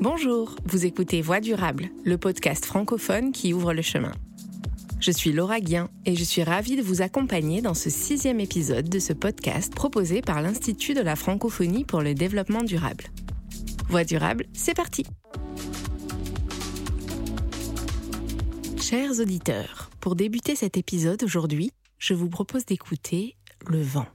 Bonjour, vous écoutez Voix durable, le podcast francophone qui ouvre le chemin. Je suis Laura Guien et je suis ravie de vous accompagner dans ce sixième épisode de ce podcast proposé par l'Institut de la francophonie pour le développement durable. Voix durable, c'est parti Chers auditeurs, pour débuter cet épisode aujourd'hui, je vous propose d'écouter le vent.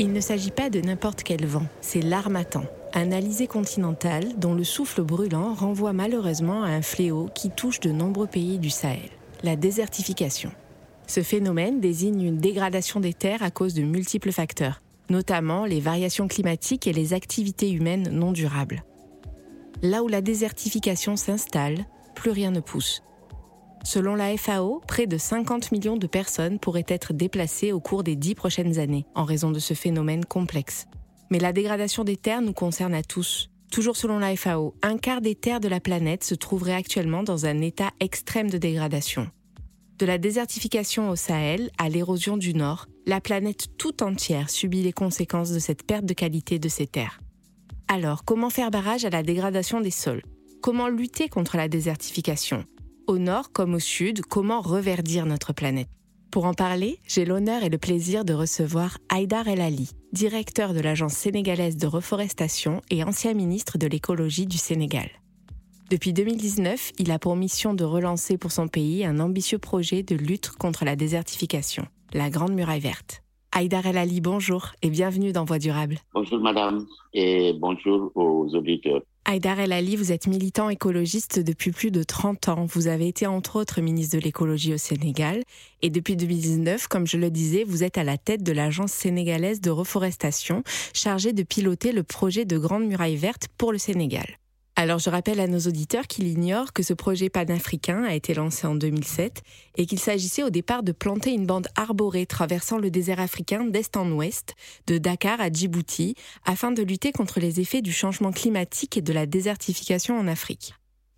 Il ne s'agit pas de n'importe quel vent, c'est l'armatan, un alizé continental dont le souffle brûlant renvoie malheureusement à un fléau qui touche de nombreux pays du Sahel, la désertification. Ce phénomène désigne une dégradation des terres à cause de multiples facteurs, notamment les variations climatiques et les activités humaines non durables. Là où la désertification s'installe, plus rien ne pousse. Selon la FAO, près de 50 millions de personnes pourraient être déplacées au cours des dix prochaines années en raison de ce phénomène complexe. Mais la dégradation des terres nous concerne à tous. Toujours selon la FAO, un quart des terres de la planète se trouverait actuellement dans un état extrême de dégradation. De la désertification au Sahel à l'érosion du Nord, la planète tout entière subit les conséquences de cette perte de qualité de ces terres. Alors, comment faire barrage à la dégradation des sols? Comment lutter contre la désertification? Au nord comme au sud, comment reverdir notre planète? Pour en parler, j'ai l'honneur et le plaisir de recevoir Haïdar El Ali, directeur de l'Agence sénégalaise de reforestation et ancien ministre de l'écologie du Sénégal. Depuis 2019, il a pour mission de relancer pour son pays un ambitieux projet de lutte contre la désertification, la Grande Muraille Verte. Haïdar El Ali, bonjour et bienvenue dans Voix Durable. Bonjour madame et bonjour aux auditeurs. Haïdar El Ali, vous êtes militant écologiste depuis plus de 30 ans. Vous avez été entre autres ministre de l'écologie au Sénégal et depuis 2019, comme je le disais, vous êtes à la tête de l'agence sénégalaise de reforestation chargée de piloter le projet de Grande Muraille Verte pour le Sénégal. Alors je rappelle à nos auditeurs qu'il ignore que ce projet panafricain a été lancé en 2007 et qu'il s'agissait au départ de planter une bande arborée traversant le désert africain d'est en ouest, de Dakar à Djibouti, afin de lutter contre les effets du changement climatique et de la désertification en Afrique.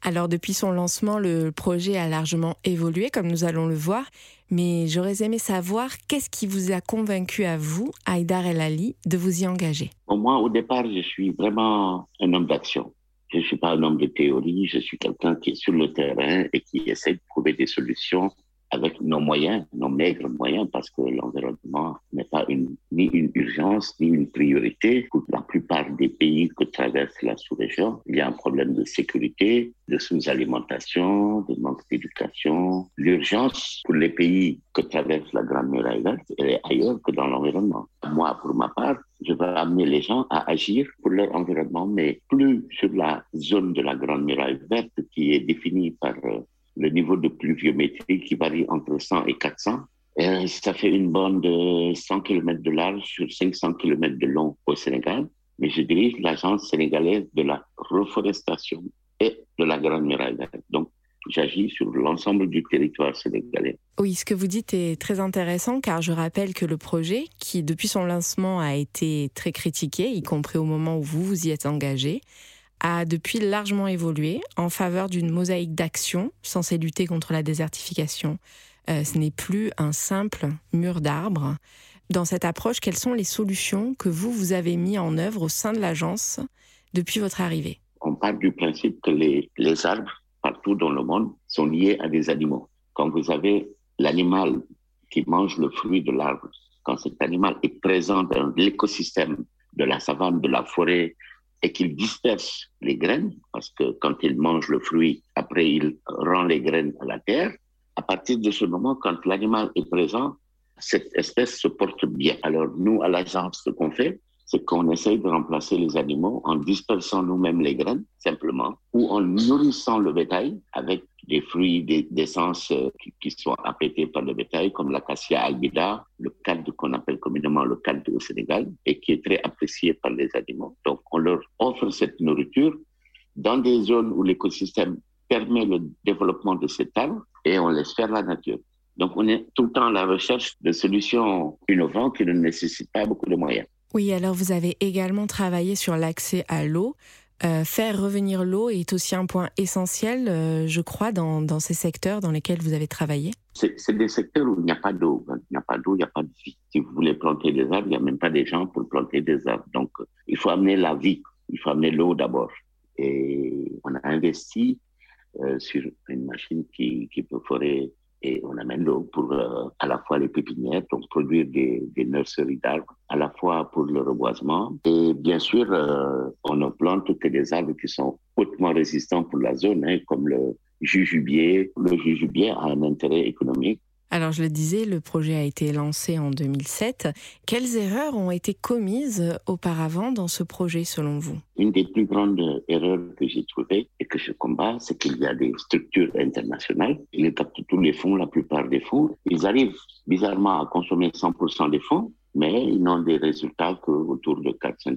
Alors depuis son lancement, le projet a largement évolué, comme nous allons le voir, mais j'aurais aimé savoir qu'est-ce qui vous a convaincu à vous, Haïdar El Ali, de vous y engager? Moi, au départ, je suis vraiment un homme d'action. Je ne suis pas un homme de théorie, je suis quelqu'un qui est sur le terrain et qui essaie de trouver des solutions avec nos moyens, nos maigres moyens, parce que l'environnement n'est pas ni une urgence, ni une priorité. Pour la plupart des pays que traverse la sous-région, il y a un problème de sécurité, de sous-alimentation, de manque d'éducation. L'urgence pour les pays que traverse la Grande Muraille Verte, est ailleurs que dans l'environnement. Moi, pour ma part, je veux amener les gens à agir pour leur environnement, mais plus sur la zone de la Grande Muraille Verte qui est définie par euh, le niveau de pluviométrie qui varie entre 100 et 400. Et ça fait une bande de 100 km de large sur 500 km de long au Sénégal. Mais je dirige l'agence sénégalaise de la reforestation et de la Grande Muraille Donc, j'agis sur l'ensemble du territoire sénégalais. Oui, ce que vous dites est très intéressant car je rappelle que le projet, qui depuis son lancement a été très critiqué, y compris au moment où vous vous y êtes engagé, a depuis largement évolué en faveur d'une mosaïque d'actions censée lutter contre la désertification. Euh, ce n'est plus un simple mur d'arbres. Dans cette approche, quelles sont les solutions que vous, vous avez mis en œuvre au sein de l'agence depuis votre arrivée? On part du principe que les, les arbres, partout dans le monde, sont liés à des animaux. Quand vous avez l'animal qui mange le fruit de l'arbre, quand cet animal est présent dans l'écosystème de la savane, de la forêt, et qu'il disperse les graines, parce que quand il mange le fruit, après il rend les graines à la terre. À partir de ce moment, quand l'animal est présent, cette espèce se porte bien. Alors nous, à l'agence, ce qu'on fait, c'est qu'on essaye de remplacer les animaux en dispersant nous-mêmes les graines, simplement, ou en nourrissant le bétail avec des fruits d'essence euh, qui, qui, sont appétés par le bétail, comme l'acacia albida, le cadre qu'on appelle communément le cadre au Sénégal, et qui est très apprécié par les animaux. Donc, on leur offre cette nourriture dans des zones où l'écosystème permet le développement de cet arbre et on laisse faire la nature. Donc, on est tout le temps à la recherche de solutions innovantes qui ne nécessitent pas beaucoup de moyens. Oui, alors vous avez également travaillé sur l'accès à l'eau. Euh, faire revenir l'eau est aussi un point essentiel, euh, je crois, dans, ces secteurs dans lesquels vous avez travaillé. C'est des secteurs où il n'y a pas d'eau. Il n'y a pas d'eau, il n'y a pas de vie. Si vous voulez planter des arbres, il n'y a même pas des gens pour planter des arbres. Donc, il faut amener la vie, il faut amener l'eau d'abord. Et on a investi euh, sur une machine qui, qui peut forer et on amène l'eau pour euh, à la fois les pépinières, donc produire des, des nurseries d'arbres, à la fois pour le reboisement. Et bien sûr, euh, on ne plante que des arbres qui sont hautement résistants pour la zone, hein, comme le jujubier. Le jujubier a un intérêt économique alors je le disais, le projet a été lancé en 2007. Quelles erreurs ont été commises auparavant dans ce projet selon vous? Une des plus grandes erreurs que j'ai trouvées et que je combats, c'est qu'il y a des structures internationales. Ils captent tous les fonds, la plupart des fonds. Ils arrivent bizarrement à consommer 100% des fonds mais ils n'ont des résultats qu'autour de 4-5%.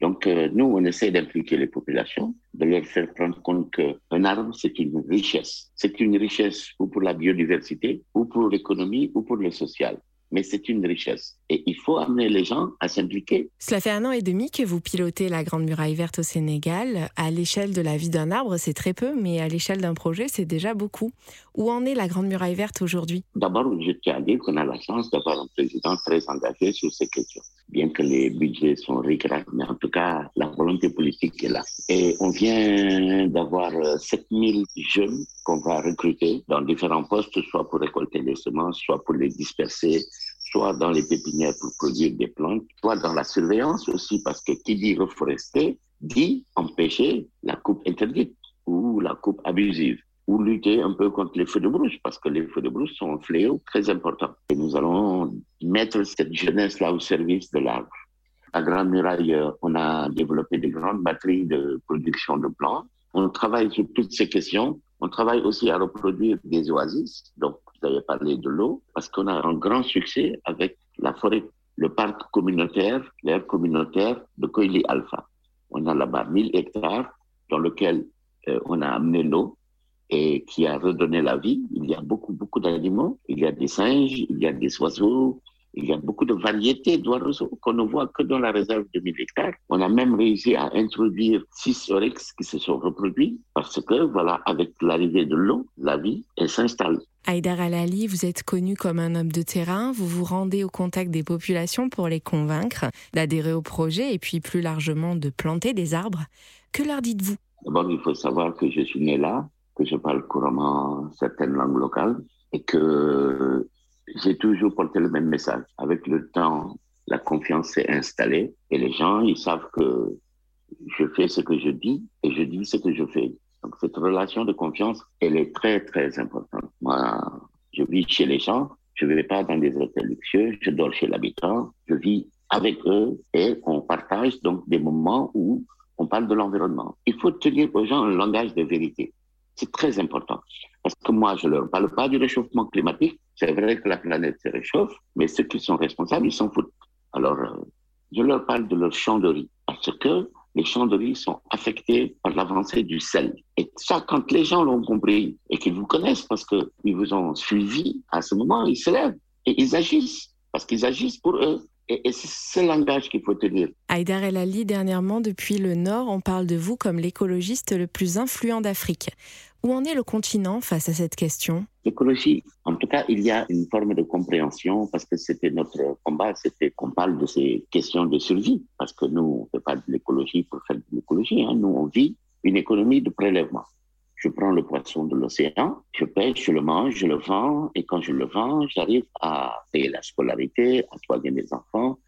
Donc, euh, nous, on essaie d'impliquer les populations, de leur faire prendre compte qu'un arbre, c'est une richesse. C'est une richesse ou pour la biodiversité, ou pour l'économie, ou pour le social mais c'est une richesse. Et il faut amener les gens à s'impliquer. Cela fait un an et demi que vous pilotez la Grande Muraille Verte au Sénégal. À l'échelle de la vie d'un arbre, c'est très peu, mais à l'échelle d'un projet, c'est déjà beaucoup. Où en est la Grande Muraille Verte aujourd'hui? D'abord, je tiens à dire qu'on a la chance d'avoir un président très engagé sur ces questions. Bien que les budgets sont rigracs, mais en tout cas, la volonté politique est là. Et on vient d'avoir 7000 euh, jeunes qu'on va recruter dans différents postes, soit pour récolter les semences, soit pour les disperser, soit dans les pépinières pour produire des plantes, soit dans la surveillance aussi, parce que qui dit reforester dit empêcher la coupe interdite ou la coupe abusive ou lutter un peu contre les feux de brousse, parce que les feux de brousse sont un fléau très important. Et nous allons mettre cette jeunesse-là au service de l'arbre. À Grande Muraille, on a développé des grandes batteries de production de plantes. On travaille sur toutes ces questions on travaille aussi à reproduire des oasis. Donc, vous avez parlé de l'eau, parce qu'on a un grand succès avec la forêt, le parc communautaire, l'air communautaire de Koili Alpha. On a là-bas 1000 hectares dans lequel euh, on a amené l'eau et qui a redonné la vie. Il y a beaucoup, beaucoup d'animaux. Il y a des singes, il y a des oiseaux, il y a beaucoup de variétés d'oiseaux qu'on ne voit que dans la réserve de 1000 hectares. On a même réussi à introduire six oryx qui se sont reproduits parce que, voilà, avec l'arrivée de l'eau, la vie, elle s'installe. Haïdar Alali, vous êtes connu comme un homme de terrain, vous vous rendez au contact des populations pour les convaincre d'adhérer au projet et puis plus largement de planter des arbres. Que leur dites-vous? D'abord, il faut savoir que je suis né là, que je parle couramment certaines langues locales et que j'ai toujours porté le même message. Avec le temps, la confiance s'est installée et les gens, ils savent que je fais ce que je dis et je dis ce que je fais. Donc cette relation de confiance, elle est très, très importante. Moi, je vis chez les gens, je ne vais pas dans des hôtels luxueux, je dors chez l'habitant, je vis avec eux et on partage donc des moments où on parle de l'environnement. Il faut tenir aux gens un langage de vérité. C'est très important. Parce que moi, je ne leur parle pas du réchauffement climatique. C'est vrai que la planète se réchauffe, mais ceux qui sont responsables, ils s'en foutent. Alors, euh, je leur parle de leur champ de riz. Parce que les champs de riz sont affectés par l'avancée du sel. Et ça, quand les gens l'ont compris et qu'ils vous connaissent parce qu'ils vous ont suivi, à ce moment, ils se lèvent et ils agissent. Parce qu'ils agissent pour eux. Et, c'est ce langage qu'il faut tenir. Aïdar El Ali, dernièrement, depuis le Nord, on parle de vous comme l'écologiste le plus influent d'Afrique. Où en est le continent face à cette question? L'écologie, en tout cas, il y a une forme de compréhension parce que c'était notre combat, c'était qu'on parle de ces questions de survie. Parce que nous, on ne fait pas de l'écologie pour faire de l'écologie. Hein. Nous, on vit une économie de prélèvement. Je prends le poisson de l'océan, je pêche, je le mange, je le vends, et quand je le vends, j'arrive à payer la scolarité, à soigner mes enfants,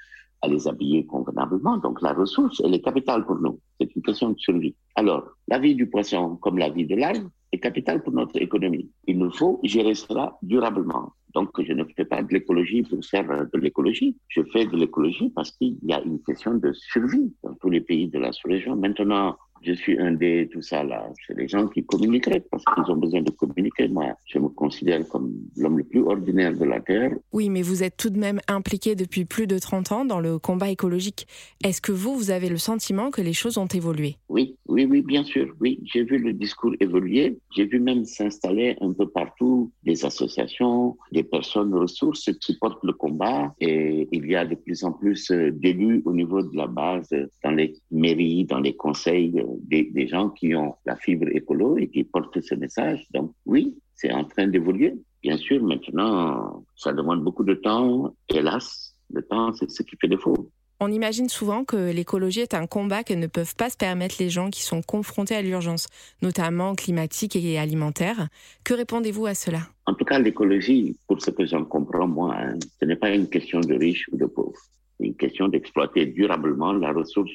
à les habiller convenablement. Donc la ressource, elle est capitale pour nous. C'est une question de survie. Alors, la vie du poisson, comme la vie de l'arbre, est capitale pour notre économie. Il nous faut gérer cela durablement. Donc, je ne fais pas de l'écologie pour faire de l'écologie. Je fais de l'écologie parce qu'il y a une question de survie dans tous les pays de la sous-région. Maintenant, je suis un des tout ça là. C'est les gens qui communiqueraient parce qu'ils ont besoin de communiquer. Moi, je me considère comme l'homme le plus ordinaire de la Terre. Oui, mais vous êtes tout de même impliqué depuis plus de 30 ans dans le combat écologique. Est-ce que vous, vous avez le sentiment que les choses ont évolué? Oui, oui, oui, bien sûr. Oui, j'ai vu le discours évoluer. J'ai vu même s'installer un peu partout des associations, des personnes ressources qui portent le combat. Et il y a de plus en plus d'élus au niveau de la base, dans les mairies, dans les conseils des, gens qui ont la fibre écolo et qui portent ce message. Donc oui, c'est en train d'évoluer. Bien sûr, maintenant, ça demande beaucoup de temps. Hélas, le temps, c'est ce qui fait défaut. On imagine souvent que l'écologie est un combat que ne peuvent pas se permettre les gens qui sont confrontés à l'urgence, notamment climatique et alimentaire. Que répondez-vous à cela? En tout cas, l'écologie, pour ce que j'en comprends moi, hein, ce n'est pas une question de riches ou de pauvres. C'est une question d'exploiter durablement la ressource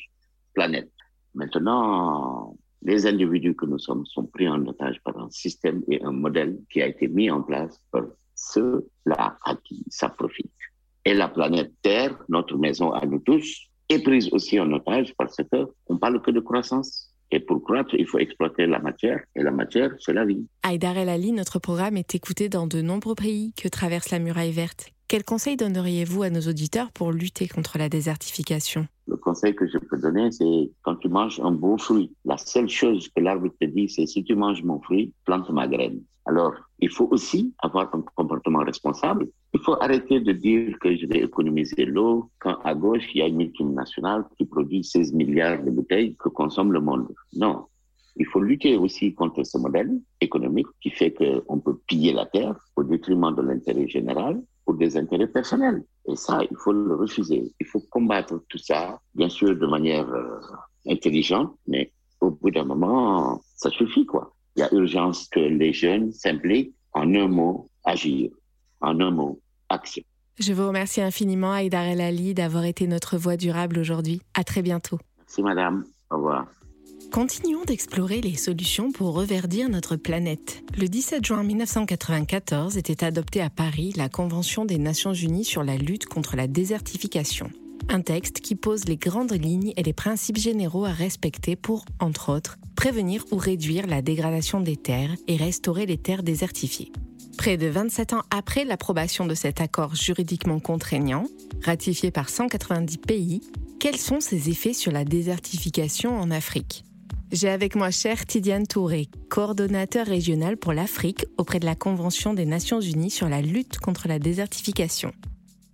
planète. Maintenant, les individus que nous sommes sont pris en otage par un système et un modèle qui a été mis en place par ceux-là à qui ça profite. Et la planète Terre, notre maison à nous tous, est prise aussi en otage parce que on parle que de croissance. Et pour croître, il faut exploiter la matière. Et la matière, c'est la vie. Aïdar El Ali, notre programme est écouté dans de nombreux pays que traverse la muraille verte? Quels conseils donneriez-vous à nos auditeurs pour lutter contre la désertification? Le conseil que je peux donner, c'est quand tu manges un beau fruit, la seule chose que l'arbre te dit, c'est si tu manges mon fruit, plante ma graine. Alors, il faut aussi avoir un comportement responsable. Il faut arrêter de dire que je vais économiser l'eau quand à gauche, il y a une multinationale qui produit 16 milliards de bouteilles que consomme le monde. Non. Il faut lutter aussi contre ce modèle économique qui fait qu'on peut piller la terre au détriment de l'intérêt général des intérêts personnels. Et ça, il faut le refuser. Il faut combattre tout ça, bien sûr, de manière euh, intelligente, mais au bout d'un moment, ça suffit, quoi. Il y a urgence que les jeunes s'impliquent en un mot, agir. En un mot, action. Je vous remercie infiniment, Aïdar El Ali, d'avoir été notre voix durable aujourd'hui. À très bientôt. Merci, madame. Au revoir. Continuons d'explorer les solutions pour reverdir notre planète. Le 17 juin 1994 était adoptée à Paris la Convention des Nations Unies sur la lutte contre la désertification. Un texte qui pose les grandes lignes et les principes généraux à respecter pour, entre autres, prévenir ou réduire la dégradation des terres et restaurer les terres désertifiées. Près de 27 ans après l'approbation de cet accord juridiquement contraignant, ratifié par 190 pays, quels sont ses effets sur la désertification en Afrique? J'ai avec moi cher Tidiane Touré, coordonnateur régional pour l'Afrique auprès de la Convention des Nations Unies sur la lutte contre la désertification.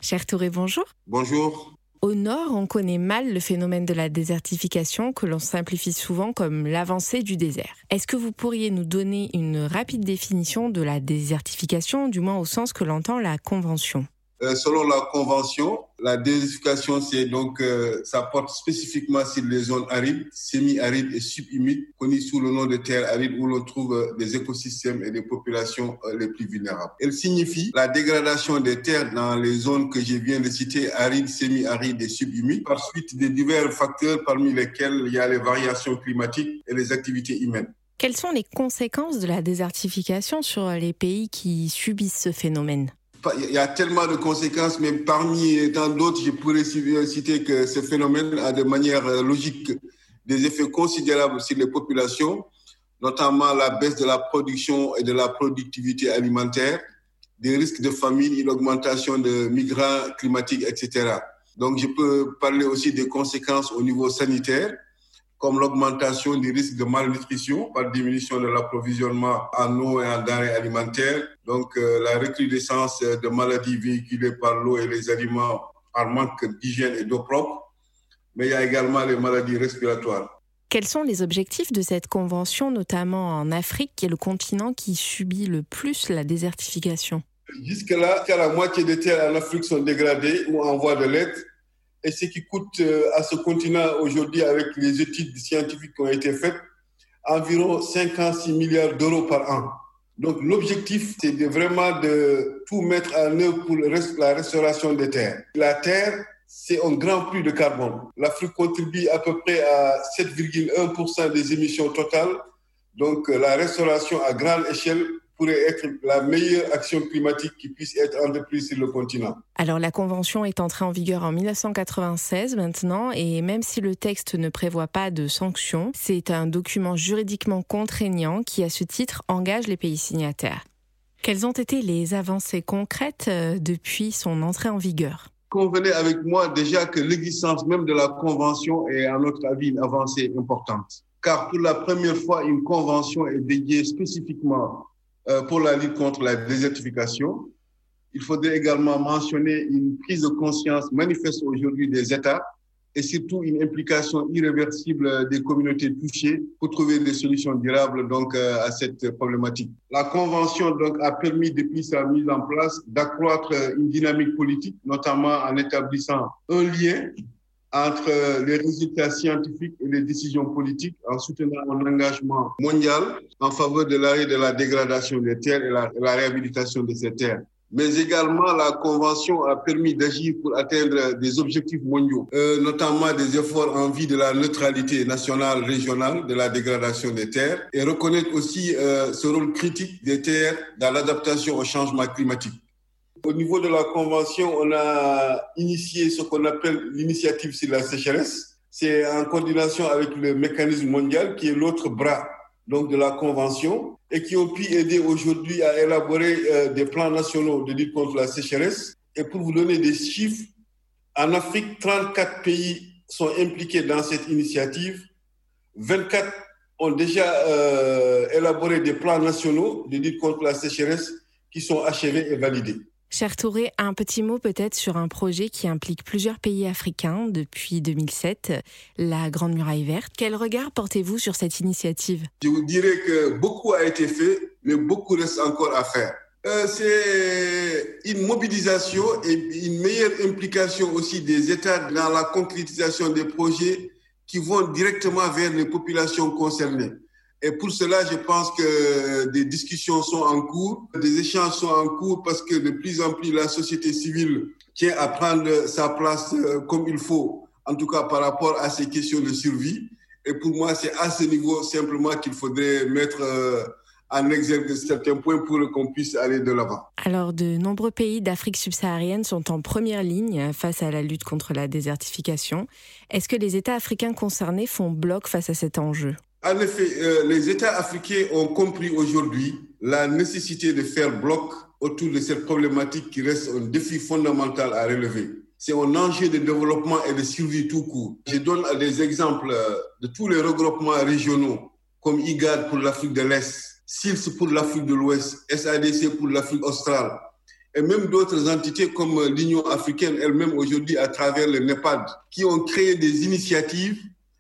Cher Touré, bonjour. Bonjour. Au nord, on connaît mal le phénomène de la désertification que l'on simplifie souvent comme l'avancée du désert. Est-ce que vous pourriez nous donner une rapide définition de la désertification, du moins au sens que l'entend la Convention? Euh, selon la convention, la désertification, c'est donc, euh, ça porte spécifiquement sur les zones arides, semi-arides et subhumides, connues sous le nom de terres arides, où l'on trouve euh, des écosystèmes et des populations les plus vulnérables. Elle signifie la dégradation des terres dans les zones que je viens de citer, arides, semi-arides et subhumides, par suite de divers facteurs parmi lesquels il y a les variations climatiques et les activités humaines. Quelles sont les conséquences de la désertification sur les pays qui subissent ce phénomène? Il y a tellement de conséquences, mais parmi tant d'autres, je pourrais citer que ce phénomène a de manière euh, logique des effets considérables sur les populations, notamment la baisse de la production et de la productivité alimentaire, des risques de famine, une augmentation de migrants climatiques, etc. Donc, je peux parler aussi des conséquences au niveau sanitaire comme l'augmentation du risque de malnutrition par diminution de l'approvisionnement en eau et en denrées alimentaires, donc euh, la recrudescence de maladies véhiculées par l'eau et les aliments par manque d'hygiène et d'eau propre, mais il y a également les maladies respiratoires. Quels sont les objectifs de cette convention, notamment en Afrique, qui est le continent qui subit le plus la désertification? Jusque-là, la moitié des terres en Afrique sont dégradées ou en voie de l'être et ce qui coûte euh, à ce continent aujourd'hui avec les études scientifiques qui ont été faites, environ 56 milliards d'euros par an. Donc l'objectif, c'est de vraiment de tout mettre en œuvre pour la restauration des terres. La terre, c'est un grand puits de carbone. L'Afrique contribue à peu près à 7,1% des émissions totales. Donc la restauration à grande échelle pourrait être la meilleure action climatique qui puisse être entreprise sur le continent. Alors la Convention est entrée en vigueur en 1996 maintenant, et même si le texte ne prévoit pas de sanctions, c'est un document juridiquement contraignant qui, à ce titre, engage les pays signataires. Quelles ont été les avancées concrètes euh, depuis son entrée en vigueur? Convenez avec moi déjà que l'existence même de la Convention est, à notre avis, une avancée importante. Car pour la première fois, une convention est dédiée spécifiquement pour la lutte contre la désertification. Il faudrait également mentionner une prise de conscience manifeste aujourd'hui des États et surtout une implication irréversible des communautés touchées pour trouver des solutions durables donc euh, à cette problématique. La convention donc a permis depuis sa mise en place d'accroître une dynamique politique, notamment en établissant un lien entre les résultats scientifiques et les décisions politiques en soutenant un engagement mondial en faveur de l'arrêt de la dégradation des terres et la, réhabilitation de ces terres mais également la Convention a permis d'agir pour atteindre des objectifs mondiaux, euh, notamment des efforts en vue de la neutralité nationale, régionale, de la dégradation des terres, et reconnaître aussi euh, ce rôle critique des terres dans l'adaptation au changement climatique. Au niveau de la Convention, on a initié ce qu'on appelle l'initiative sur la sécheresse. C'est en coordination avec le mécanisme mondial qui est l'autre bras de la Convention et qui ont pu aider aujourd'hui à élaborer euh, des plans nationaux de lutte contre la sécheresse. Et pour vous donner des chiffres, en Afrique, 34 pays sont impliqués dans cette initiative. 24 ont déjà euh, élaboré des plans nationaux de lutte contre la sécheresse qui sont achevés et validés. Cher Touré, un petit mot peut-être sur un projet qui implique plusieurs pays africains depuis 2007, la Grande Muraille Verte. Quel regard portez-vous sur cette initiative? Je vous dirais que beaucoup a été fait, mais beaucoup reste encore à faire. Euh, c'est une mobilisation et une meilleure implication aussi des États dans la concrétisation des projets qui vont directement vers les populations concernées. Et pour cela, je pense que des discussions sont en cours, des échanges sont en cours parce que de plus en plus la société civile tient à prendre sa place euh, comme il faut, en tout cas par rapport à ces questions de survie. Et pour moi, c'est à ce niveau simplement qu'il faudrait mettre euh, en exergue certains points pour qu'on puisse aller de l'avant. Alors, de nombreux pays d'Afrique subsaharienne sont en première ligne face à la lutte contre la désertification. Est-ce que les États africains concernés font bloc face à cet enjeu? En effet, euh, les États africains ont compris aujourd'hui la nécessité de faire bloc autour de cette problématique qui reste un défi fondamental à relever. C'est un enjeu de développement et de survie tout court. Je donne des exemples euh, de tous les regroupements régionaux, comme IGAD pour l'Afrique de l'Est, SILS pour l'Afrique de l'Ouest, SADC pour l'Afrique australe, et même d'autres entités comme l'Union africaine elle-même aujourd'hui à travers le NEPAD, qui ont créé des initiatives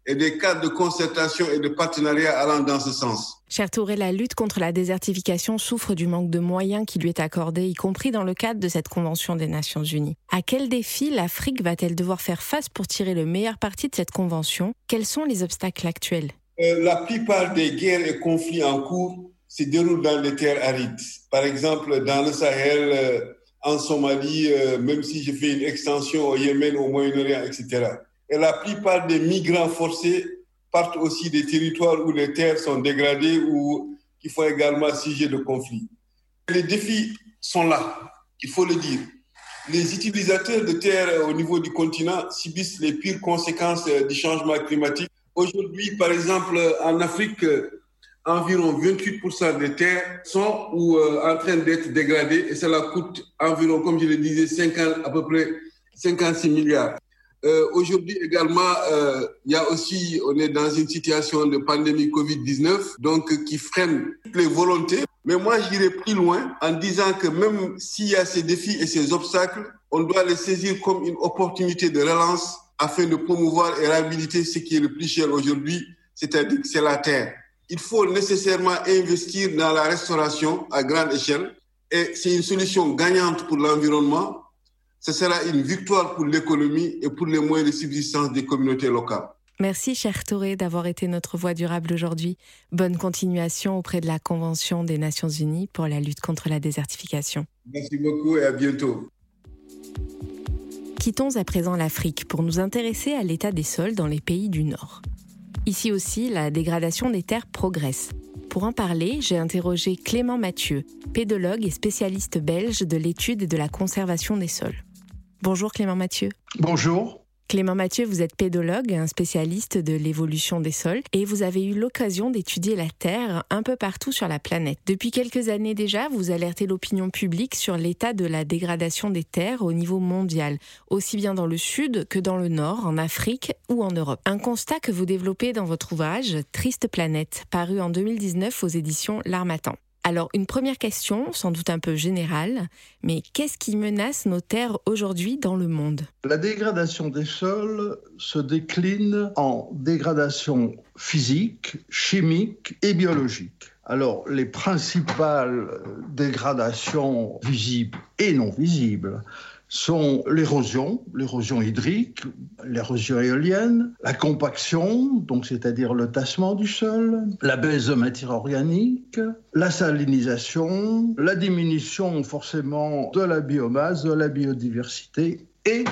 et des cadres de concertation et de partenariat allant dans ce sens. Cher Touré, la lutte contre la désertification souffre du manque de moyens qui lui est accordé, y compris dans le cadre de cette Convention des Nations Unies. À quel défi l'Afrique va-t-elle devoir faire face pour tirer le meilleur parti de cette Convention? Quels sont les obstacles actuels? Euh, La plupart des guerres et conflits en cours se déroulent dans les terres arides. Par exemple, dans le Sahel, euh, en Somalie, euh, même si je fais une extension au Yémen, au Moyen-Orient, etc. Et la plupart des migrants forcés partent aussi des territoires où les terres sont dégradées ou qui font également sujet de conflit. Les défis sont là, il faut le dire. Les utilisateurs de terres au niveau du continent subissent les pires conséquences du changement climatique. Aujourd'hui, par exemple, en Afrique, environ 28% des terres sont ou, euh, en train d'être dégradées et cela coûte environ, comme je le disais, 50, à peu près 56 milliards. Euh, Aujourd'hui également, euh, il y a aussi, on est dans une situation de pandémie Covid-19, donc qui freine toutes les volontés. Mais moi, j'irai plus loin en disant que même s'il y a ces défis et ces obstacles, on doit les saisir comme une opportunité de relance afin de promouvoir et réhabiliter ce qui est le plus cher aujourd'hui, c'est-à-dire que c'est la terre. Il faut nécessairement investir dans la restauration à grande échelle et c'est une solution gagnante pour l'environnement, ce sera une victoire pour l'économie et pour les moyens de subsistance des communautés locales. Merci, cher Touré, d'avoir été notre voix durable aujourd'hui. Bonne continuation auprès de la Convention des Nations Unies pour la lutte contre la désertification. Merci beaucoup et à bientôt. Quittons à présent l'Afrique pour nous intéresser à l'état des sols dans les pays du Nord. Ici aussi, la dégradation des terres progresse. Pour en parler, j'ai interrogé Clément Mathieu, pédologue et spécialiste belge de l'étude et de la conservation des sols. Bonjour Clément Mathieu. Bonjour. Clément Mathieu, vous êtes pédologue, un spécialiste de l'évolution des sols, et vous avez eu l'occasion d'étudier la Terre un peu partout sur la planète. Depuis quelques années déjà, vous alertez l'opinion publique sur l'état de la dégradation des terres au niveau mondial, aussi bien dans le sud que dans le nord, en Afrique ou en Europe. Un constat que vous développez dans votre ouvrage Triste planète, paru en 2019 aux éditions L'Armatan. Alors, une première question, sans doute un peu générale, mais qu'est-ce qui menace nos terres aujourd'hui dans le monde? La dégradation des sols se décline en dégradation physique, chimique et biologique. Alors, les principales dégradations visibles et non visibles sont l'érosion, l'érosion hydrique, l'érosion éolienne, la compaction, donc c'est-à-dire le tassement du sol, la baisse de matière organique, la salinisation, la diminution forcément de la biomasse, de la biodiversité et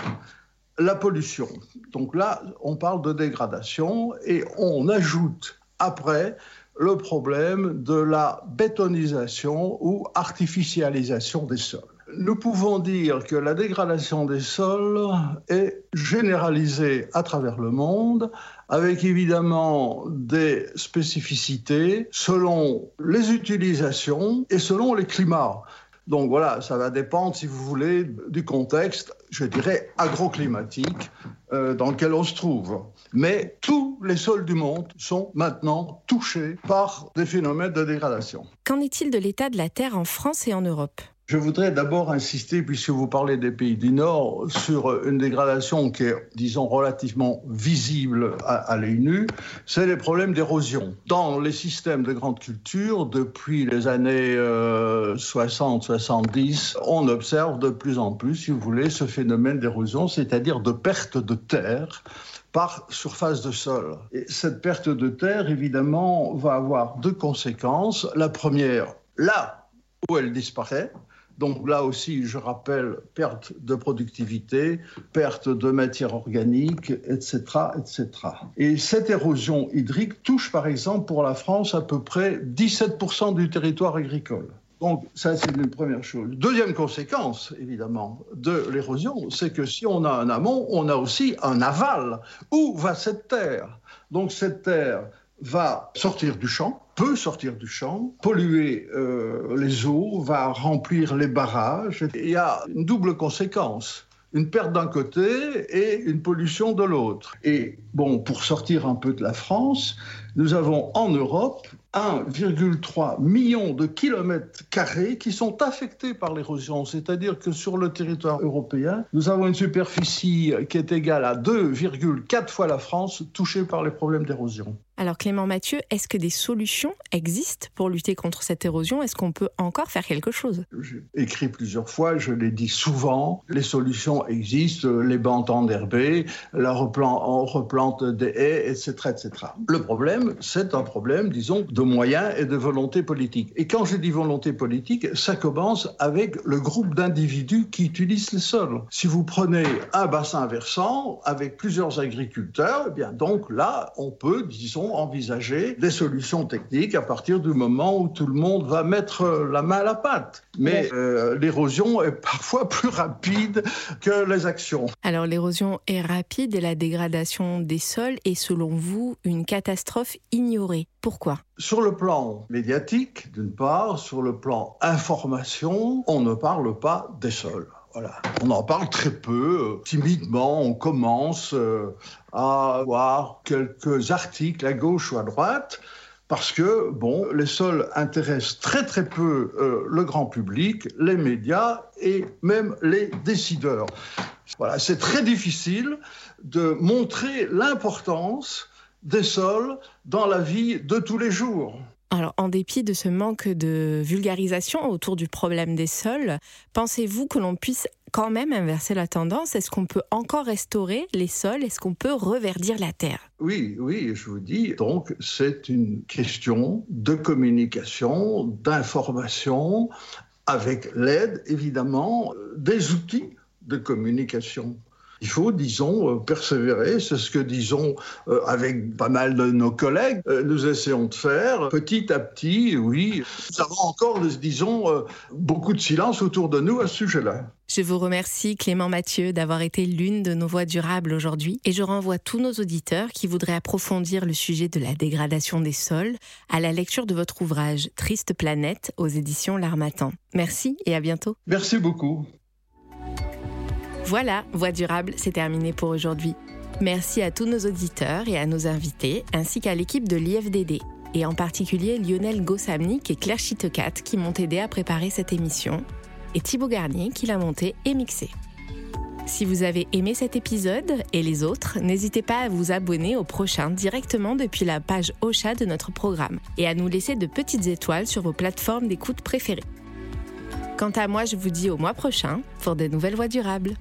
la pollution. Donc là, on parle de dégradation et on ajoute après le problème de la bétonisation ou artificialisation des sols nous pouvons dire que la dégradation des sols est généralisée à travers le monde, avec évidemment des spécificités selon les utilisations et selon les climats. Donc voilà, ça va dépendre, si vous voulez, du contexte, je dirais, agroclimatique euh, dans lequel on se trouve. Mais tous les sols du monde sont maintenant touchés par des phénomènes de dégradation. Qu'en est-il de l'état de la Terre en France et en Europe? Je voudrais d'abord insister, puisque vous parlez des pays du Nord, sur une dégradation qui est, disons, relativement visible à, l'œil nu, c'est les problèmes d'érosion. Dans les systèmes de grande culture, depuis les années 60-70, euh, on observe de plus en plus, si vous voulez, ce phénomène d'érosion, c'est-à-dire de perte de terre par surface de sol. Et cette perte de terre, évidemment, va avoir deux conséquences. La première, là où elle disparaît, donc là aussi, je rappelle, perte de productivité, perte de matière organique, etc., etc. Et cette érosion hydrique touche par exemple pour la France à peu près 17% du territoire agricole. Donc ça, c'est une première chose. Deuxième conséquence, évidemment, de l'érosion, c'est que si on a un amont, on a aussi un aval. Où va cette terre? Donc cette terre va sortir du champ, peut sortir du champ, polluer euh, les eaux, va remplir les barrages. Il y a une double conséquence une perte d'un côté et une pollution de l'autre. Et bon, pour sortir un peu de la France, nous avons en Europe 1,3 million de kilomètres carrés qui sont affectés par l'érosion. C'est-à-dire que sur le territoire européen, nous avons une superficie qui est égale à 2,4 fois la France touchée par les problèmes d'érosion. Alors Clément Mathieu, est-ce que des solutions existent pour lutter contre cette érosion? Est-ce qu'on peut encore faire quelque chose? J'ai écrit plusieurs fois, je l'ai dit souvent, les solutions existent, les bancs enherbés, la on replante des haies, etc., etc. Le problème, c'est un problème, disons, de moyens et de volonté politique. Et quand je dis volonté politique, ça commence avec le groupe d'individus qui utilisent les sols. Si vous prenez un bassin versant avec plusieurs agriculteurs, eh bien donc là, on peut, disons, envisager des solutions techniques à partir du moment où tout le monde va mettre la main à la pâte. Mais euh, l'érosion est parfois plus rapide que les actions. Alors l'érosion est rapide et la dégradation des sols est selon vous une catastrophe ignorée. Pourquoi? Sur le plan médiatique, d'une part, sur le plan information, on ne parle pas des sols. On en parle très peu, euh, timidement, on commence euh, à voir quelques articles à gauche ou à droite, parce que, bon, les sols intéressent très très peu euh, le grand public, les médias et même les décideurs. Voilà, c'est très difficile de montrer l'importance des sols dans la vie de tous les jours. Alors, en dépit de ce manque de vulgarisation autour du problème des sols, pensez-vous que l'on puisse quand même inverser la tendance? Est-ce qu'on peut encore restaurer les sols? Est-ce qu'on peut reverdir la terre? Oui, oui, je vous dis, donc c'est une question de communication, d'information, avec l'aide évidemment des outils de communication. Il faut, disons, euh, persévérer. C'est ce que, disons, euh, avec pas mal de nos collègues, euh, nous essayons de faire petit à petit. Oui, nous avons encore, disons, beaucoup de silence autour de nous à ce sujet-là. Je vous remercie Clément Mathieu d'avoir été l'une de nos voix durables aujourd'hui et je renvoie tous nos auditeurs qui voudraient approfondir le sujet de la dégradation des sols à la lecture de votre ouvrage Triste planète aux éditions L'Armatan. Merci et à bientôt. Merci beaucoup. Voilà, Voix durable, c'est terminé pour aujourd'hui. Merci à tous nos auditeurs et à nos invités, ainsi qu'à l'équipe de l'IFDD. et en particulier Lionel Gossamnik et Claire Chitecat qui m'ont aidé à préparer cette émission, et Thibaut Garnier qui l'a monté et mixé. Si vous avez aimé cet épisode et les autres, n'hésitez pas à vous abonner au prochain directement depuis la page Ocha de notre programme et à nous laisser de petites étoiles sur vos plateformes d'écoute préférées. Quant à moi, je vous dis au mois prochain pour de nouvelles voies durables.